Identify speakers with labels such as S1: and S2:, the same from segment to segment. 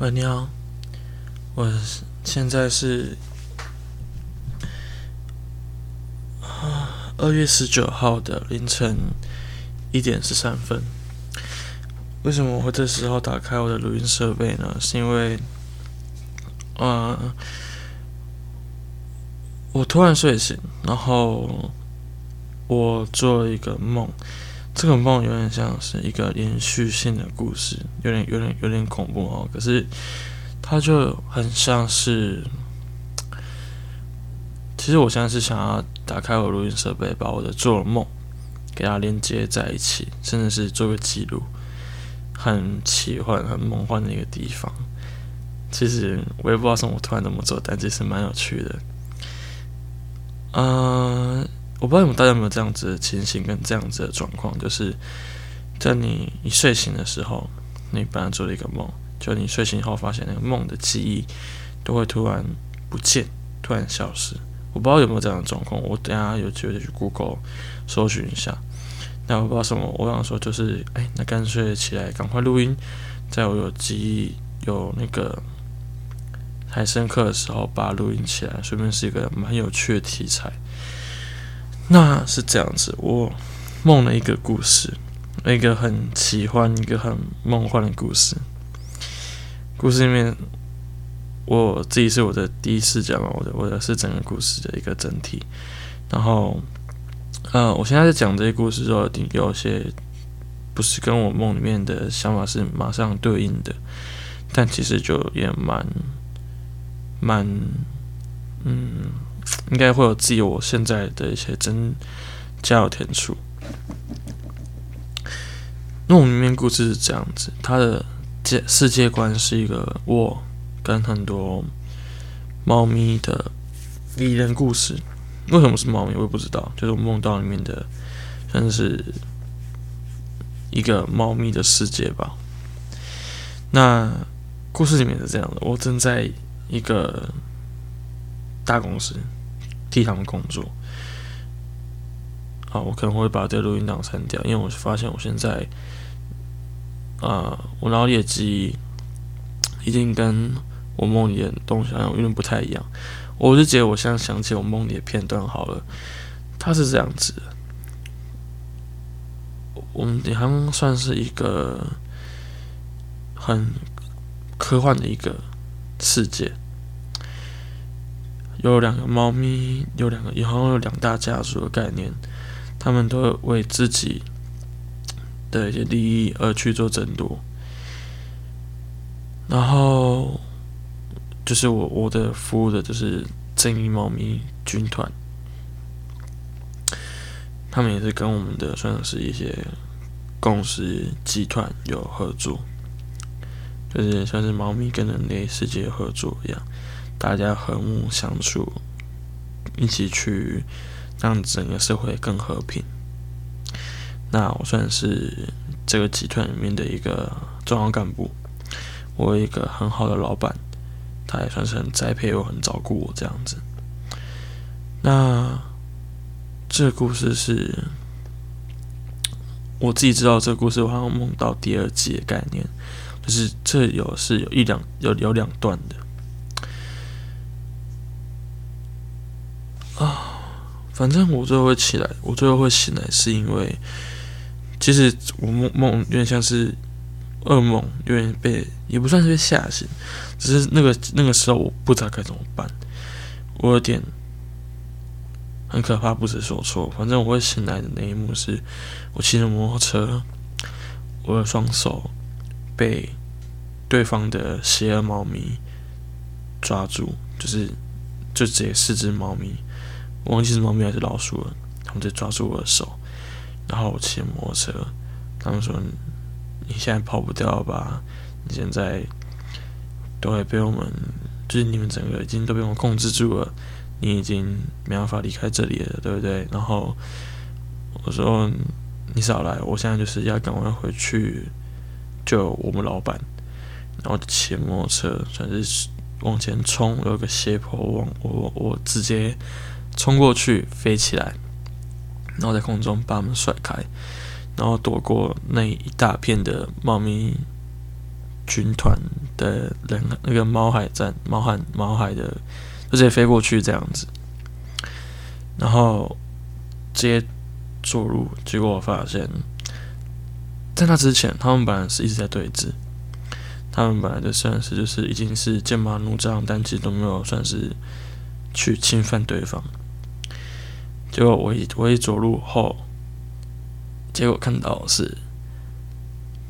S1: 喂，你好，我现在是二月十九号的凌晨一点十三分。为什么我会这时候打开我的录音设备呢？是因为，呃，我突然睡醒，然后我做了一个梦。这个梦有点像是一个连续性的故事，有点、有点、有点恐怖哦。可是它就很像是，其实我现在是想要打开我录音设备，把我的做梦给它连接在一起，甚至是做个记录，很奇幻、很梦幻的一个地方。其实我也不知道什么突然这么做，但其实蛮有趣的。嗯。我不知道大家有没有这样子的情形跟这样子的状况，就是在你一睡醒的时候，你本来做了一个梦，就你睡醒后发现那个梦的记忆都会突然不见，突然消失。我不知道有没有这样的状况，我等下有机会去 Google 搜寻一下。那我不知道什么，我想说就是，哎，那干脆起来赶快录音，在我有记忆有那个还深刻的时候，把它录音起来，顺便是一个蛮有趣的题材。那是这样子，我梦了一个故事，一个很奇幻、一个很梦幻的故事。故事里面，我自己是我的第一视角嘛，我的我的是整个故事的一个整体。然后，呃，我现在在讲这些故事的时候，有些不是跟我梦里面的想法是马上对应的，但其实就也蛮蛮，嗯。应该会有自己我现在的一些真加有天数。那我里面故事是这样子，它的界世界观是一个我跟很多猫咪的拟人故事。为什么是猫咪？我也不知道。就是我梦到里面的，算是一个猫咪的世界吧。那故事里面是这样的：我正在一个大公司。替他们工作，好，我可能会把这录音档删掉，因为我发现我现在，啊，我脑里的记忆已经跟我梦里的东西好像有点不太一样。我就觉得我现在想起我梦里的片段好了，它是这样子，我们好像算是一个很科幻的一个世界。有两个猫咪，有两个，以后有两大家族的概念，他们都为自己的一些利益而去做争夺。然后，就是我我的服务的就是正义猫咪军团，他们也是跟我们的算是一些公司集团有合作，就是像是猫咪跟人类世界合作一样。大家和睦相处，一起去让整个社会更和平。那我算是这个集团里面的一个重要干部，我有一个很好的老板，他也算是很栽培我、很照顾我这样子。那这个故事是我自己知道，这个故事我好像梦到第二季的概念，就是这有是有一两有有两段的。啊，反正我最后会起来，我最后会醒来，是因为其实我梦梦有点像是噩梦，有点被也不算是被吓醒，只是那个那个时候我不知道该怎么办，我有点很可怕，不知所措。反正我会醒来的那一幕是，我骑着摩托车，我的双手被对方的邪恶猫咪抓住，就是就只有四只猫咪。忘记是猫咪还是老鼠了，他们就抓住我的手，然后我骑摩托车。他们说：“你现在跑不掉吧？你现在都会被我们，就是你们整个已经都被我控制住了，你已经没办法离开这里了，对不对？”然后我说：“你少来，我现在就是要赶快回去救我们老板。”然后骑摩托车，算是往前冲，有个斜坡，往我我直接。冲过去，飞起来，然后在空中把他们甩开，然后躲过那一大片的猫咪军团的人那个猫海战，猫海猫海的就直接飞过去这样子，然后直接坐入，结果我发现，在那之前，他们本来是一直在对峙，他们本来就算是就是已经是剑拔弩张，但其实都没有算是去侵犯对方。结果我一我一走路后，结果看到是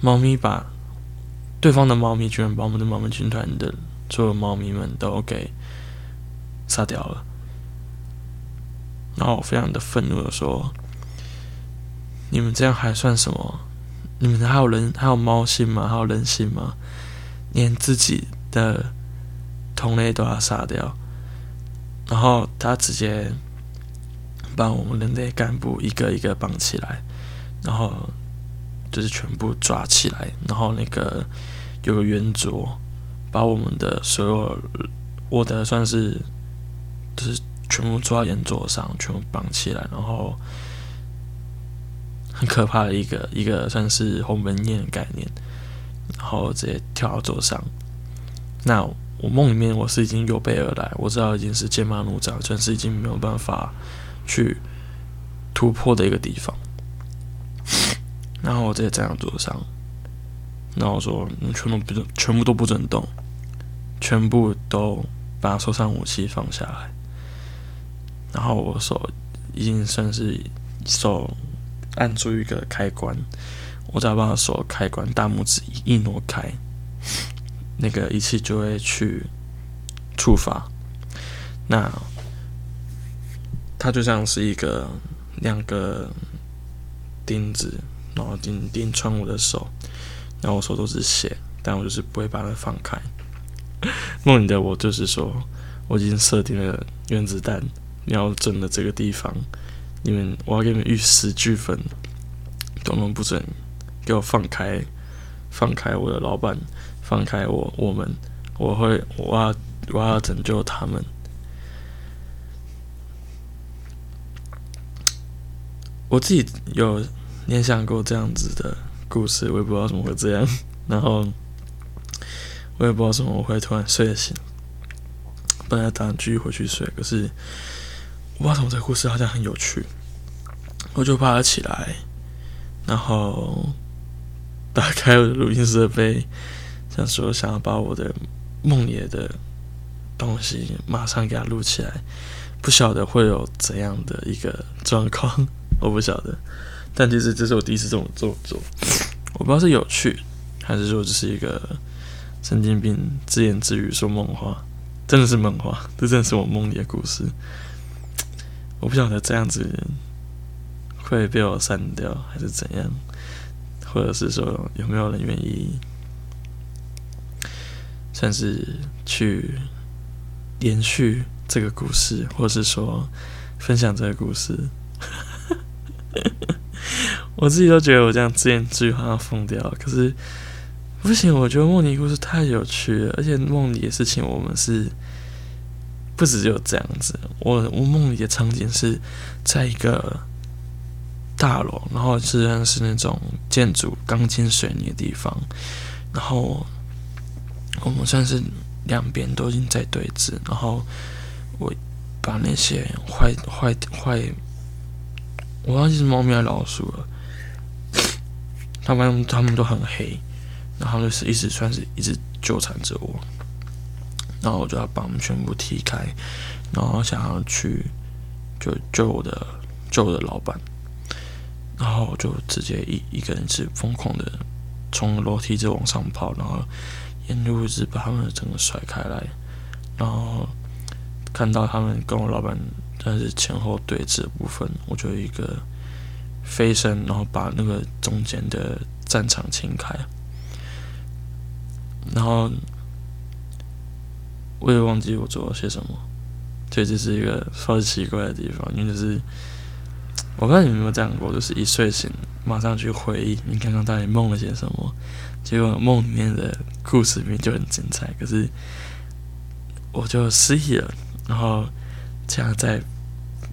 S1: 猫咪把。对方的猫咪居然把我们的猫咪军团的所有猫咪们都给杀掉了，然后我非常的愤怒的说：“你们这样还算什么？你们还有人还有猫性吗？还有人性吗？连自己的同类都要杀掉？”然后他直接把我们人类干部一个一个绑起来，然后。就是全部抓起来，然后那个有个圆桌，把我们的所有我的算是就是全部抓圆桌上，全部绑起来，然后很可怕的一个一个算是鸿门宴的概念，然后直接跳到桌上。那我梦里面我是已经有备而来，我知道已经是剑拔弩张，算是已经没有办法去突破的一个地方。然后我直接站在桌上，然后我说：“你全部不准，全部都不准动，全部都把手上武器放下来。”然后我手已经算是手按住一个开关，我只要把手开关大拇指一挪开，那个仪器就会去触发。那它就像是一个两个钉子。然后钉钉穿我的手，然后我手都是血，但我就是不会把它放开。梦里的我就是说，我已经设定了原子弹瞄准了这个地方，你们我要给你们玉石俱焚，都能不准给我放开，放开我的老板，放开我，我们我会我要我要拯救他们。我自己有。联想过这样子的故事，我也不知道怎么会这样。然后我也不知道怎么会突然睡醒。本来打算继续回去睡，可是我不知道怎么这个故事好像很有趣，我就爬了起来，然后打开我的录音设备，想说想要把我的梦野的东西马上给它录起来。不晓得会有怎样的一个状况，我不晓得。但其实这是我第一次这么做做，我不知道是有趣，还是说只是一个神经病自言自语说梦话，真的是梦话，这真的是我梦里的故事。我不晓得这样子会被我删掉，还是怎样，或者是说有没有人愿意，算是去延续这个故事，或者是说分享这个故事。我自己都觉得我这样自言自语好像疯掉了，可是不行，我觉得梦里故事太有趣了，而且梦里的事情我们是不只有这样子。我我梦里的场景是在一个大楼，然后实际上是那种建筑钢筋水泥的地方，然后我们算是两边都已经在对峙，然后我把那些坏坏坏，我忘记是猫咪还是老鼠了。他们他们都很黑，然后就是一直算是一直纠缠着我，然后我就要把他们全部踢开，然后想要去就救我的救我的老板，然后我就直接一一个人是疯狂的从楼梯直往上跑，然后沿路一直把他们整个甩开来，然后看到他们跟我老板但是前后对峙的部分，我就一个。飞身，然后把那个中间的战场清开，然后我也忘记我做了些什么，所以这是一个超级奇怪的地方。因为就是我不知道你们有没有这样过，就是一睡醒马上去回忆你刚刚到底梦了些什么，结果梦里面的故事里面就很精彩，可是我就失忆了，然后这样在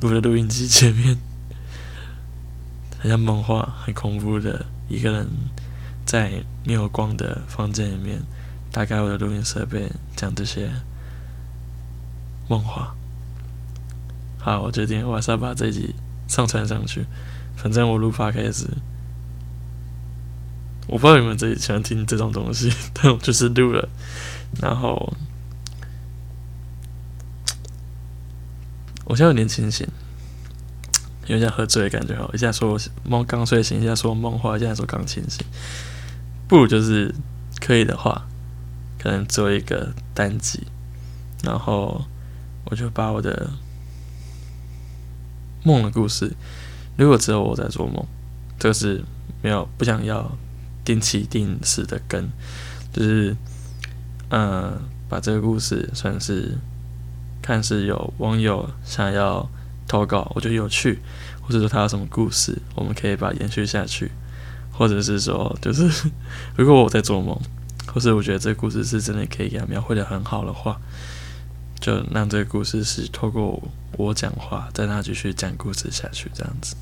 S1: 我的录音机前面。很像梦话，很恐怖的一个人在没有光的房间里面打开我的录音设备，讲这些梦话。好，我决定我还是要把这集上传上去。反正我录发开始，我不知道你们这喜欢听这种东西，但我就是录了。然后，我现在有点清醒，有点喝醉的感觉。好，一下说梦刚睡醒，一下说梦话，一下说刚清醒。不如就是可以的话，可能做一个单集，然后我就把我的梦的故事。如果只有我在做梦，这个是没有不想要定期定时的跟，就是嗯，把这个故事算是看是有网友想要投稿，我觉得有趣，或者说他有什么故事，我们可以把延续下去，或者是说，就是 如果我在做梦，或是我觉得这个故事是真的可以给他描绘的很好的话，就让这个故事是透过我讲话，再让他继续讲故事下去，这样子。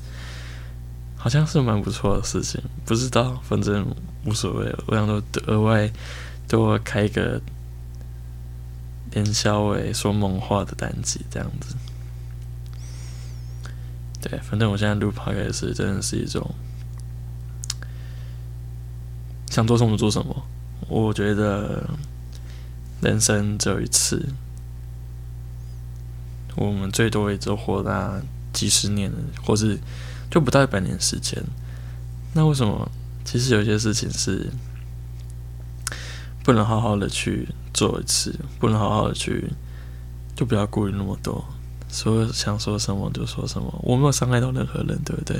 S1: 好像是蛮不错的事情，不知道，反正无所谓。我想说额外多开一个连小伟说梦话的单集，这样子。对，反正我现在录 p 开始真的是一种想做什么做什么。我觉得人生只有一次，我们最多也就活那几十年，或是。就不到一百年时间，那为什么？其实有些事情是不能好好的去做一次，不能好好的去，就不要顾虑那么多，说想说什么就说什么，我没有伤害到任何人，对不对？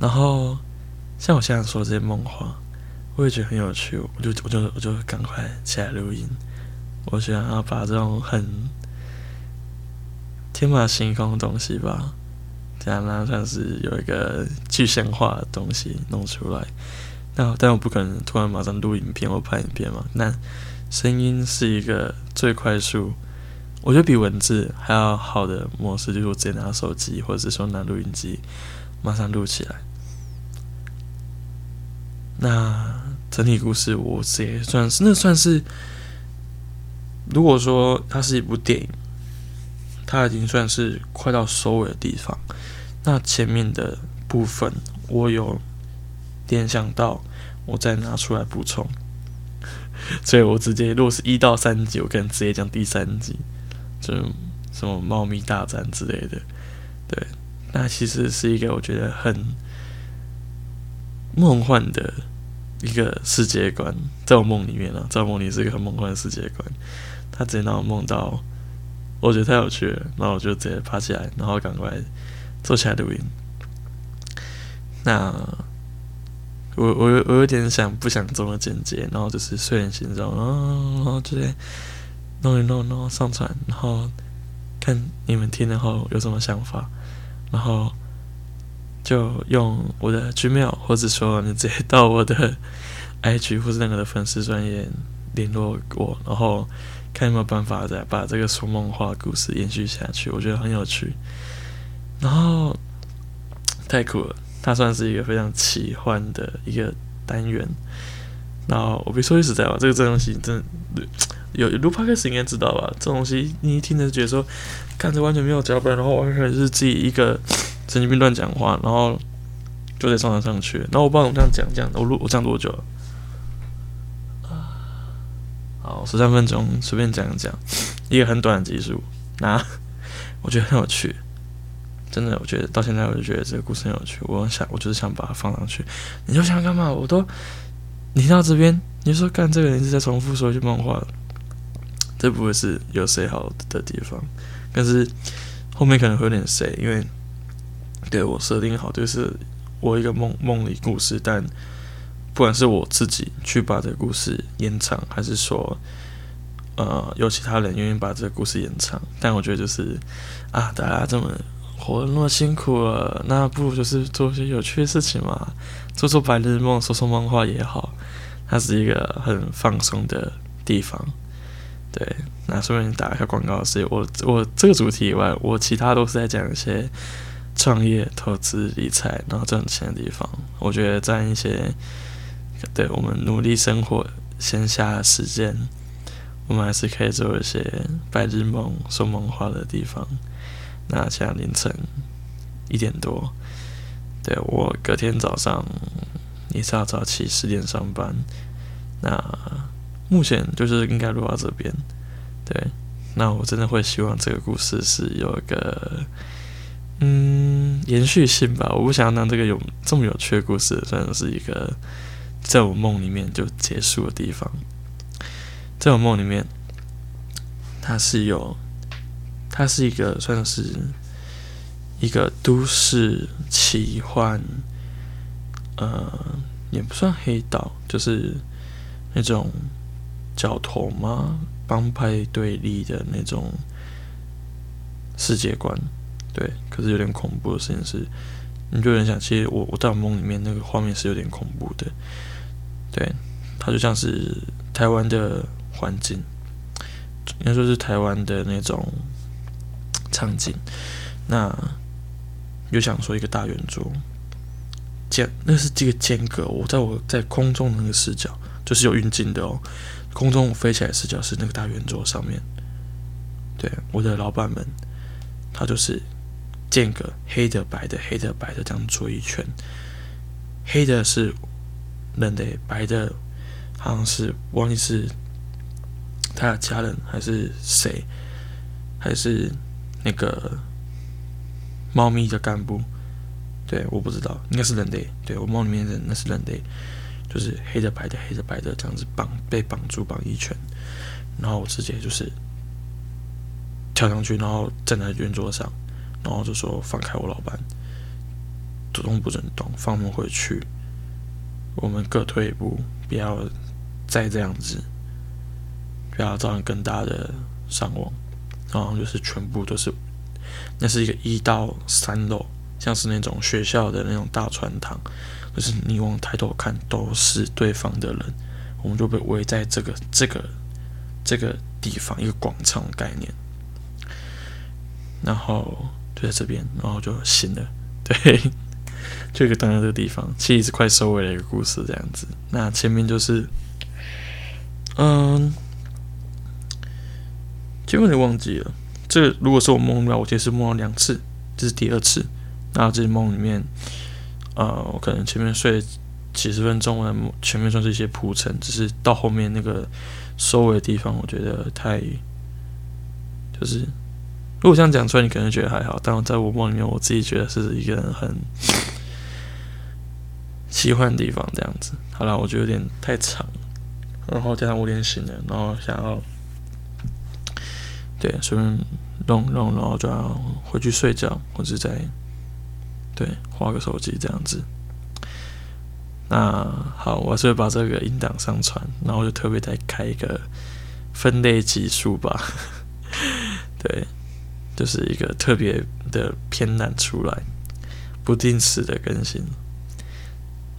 S1: 然后像我现在说这些梦话，我也觉得很有趣，我就我就我就赶快起来录音，我想要把这种很天马行空的东西吧。这样那算是有一个具象化的东西弄出来，那但我不可能突然马上录影片或拍影片嘛。那声音是一个最快速，我觉得比文字还要好的模式，就是我直接拿手机或者是说拿录音机马上录起来。那整体故事我也算是，那算是，如果说它是一部电影。它已经算是快到收尾的地方，那前面的部分我有联想到，我再拿出来补充，所以我直接如果是一到三集，我可能直接讲第三集，就什么猫咪大战之类的，对，那其实是一个我觉得很梦幻的一个世界观，在我梦里面啊，在梦里是一个很梦幻的世界观，他直接让我梦到。我觉得太有趣了，然后我就直接爬起来，然后赶快坐起来录音。那我我我有点想不想这么简洁，然后就是睡眼惺忪，然后直接弄一弄，然后上传，然后看你们听了后有什么想法，然后就用我的 Gmail，或者说你直接到我的 IG 或是那个的粉丝专业联络我，然后。看有没有办法再把这个说梦话故事延续下去，我觉得很有趣。然后太酷了，它算是一个非常奇幻的一个单元。然后我别说句实在话，这个这东西真有录 p o d 应该知道吧？这东西你一听着觉得说，看着完全没有脚本，然后完全是自己一个神经病乱讲话，然后就得上传上去。然后我不知道怎么这样讲，这样我录我讲多久？好，十三分钟随便讲讲，一个很短的集数，那我觉得很有趣，真的，我觉得到现在我就觉得这个故事很有趣，我想我就是想把它放上去。你就想干嘛？我都你到这边，你说干这个人是在重复说一句梦话，这不会是有谁好的地方，但是后面可能会有点谁，因为对我设定好就是我一个梦梦里故事，但。不管是我自己去把这个故事延长，还是说，呃，有其他人愿意把这个故事延长，但我觉得就是啊，大家这么活得那么辛苦了，那不如就是做些有趣的事情嘛，做做白日梦，说说梦话也好，它是一个很放松的地方。对，那顺便打一下广告，是我我这个主题以外，我其他都是在讲一些创业、投资、理财，然后赚钱的地方。我觉得在一些对我们努力生活闲暇时间，我们还是可以做一些白日梦、说梦话的地方。那现在凌晨一点多，对我隔天早上也是要早起十点上班。那目前就是应该录到这边，对。那我真的会希望这个故事是有一个嗯延续性吧。我不想让这个有这么有趣的故事，算是一个在我梦里面就结束的地方。在我梦里面，它是有，它是一个算是一个都市奇幻，呃，也不算黑道，就是那种角头吗？帮派对立的那种世界观，对，可是有点恐怖的事情是，你就有点想，其实我我在我梦里面那个画面是有点恐怖的，对，它就像是台湾的环境，应该说是台湾的那种场景，那又想说一个大圆桌，间那是这个间隔，我在我在空中的那个视角，就是有运镜的哦。空中飞起来视角是那个大圆桌上面，对我的老板们，他就是间隔黑的白的黑的白的这样做一圈，黑的是人的，白的好像是忘记是他的家人还是谁，还是那个猫咪的干部，对，我不知道，应该是人类，对我梦里面的那是人类。就是黑的白的黑的白的这样子绑被绑住绑一圈，然后我直接就是跳上去，然后站在圆桌上，然后就说放开我老板，主动不准动，放我们回去，我们各退一步，不要再这样子，不要造成更大的伤亡。然后就是全部都是，那是一个一到三楼，像是那种学校的那种大船堂。就是你往抬头看，都是对方的人，我们就被围在这个这个这个地方一个广场概念，然后就在这边，然后就醒了，对，就一个等在这个地方，其实快收尾的一个故事这样子。那前面就是，嗯，结果你忘记了。这个如果是我梦到，我其实梦了两次，这是第二次。那这梦里面。呃，我可能前面睡几十分钟，前面算是一些铺陈，只是到后面那个收尾的地方，我觉得太就是，如果这样讲出来，你可能觉得还好，但我在我梦里面，我自己觉得是一个很奇幻的地方，这样子。好了，我觉得有点太长，然后加上我有点醒了，然后想要对随便弄弄，然后就要回去睡觉，或者在。对，划个手机这样子。那好，我还是会把这个音档上传，然后就特别再开一个分类集数吧。对，就是一个特别的偏难出来，不定时的更新。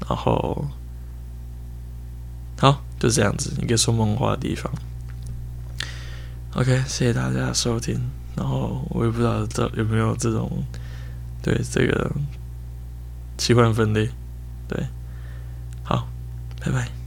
S1: 然后，好，就这样子一个说梦话的地方。OK，谢谢大家收听。然后我也不知道这有没有这种。对这个奇幻分裂，对，好，拜拜。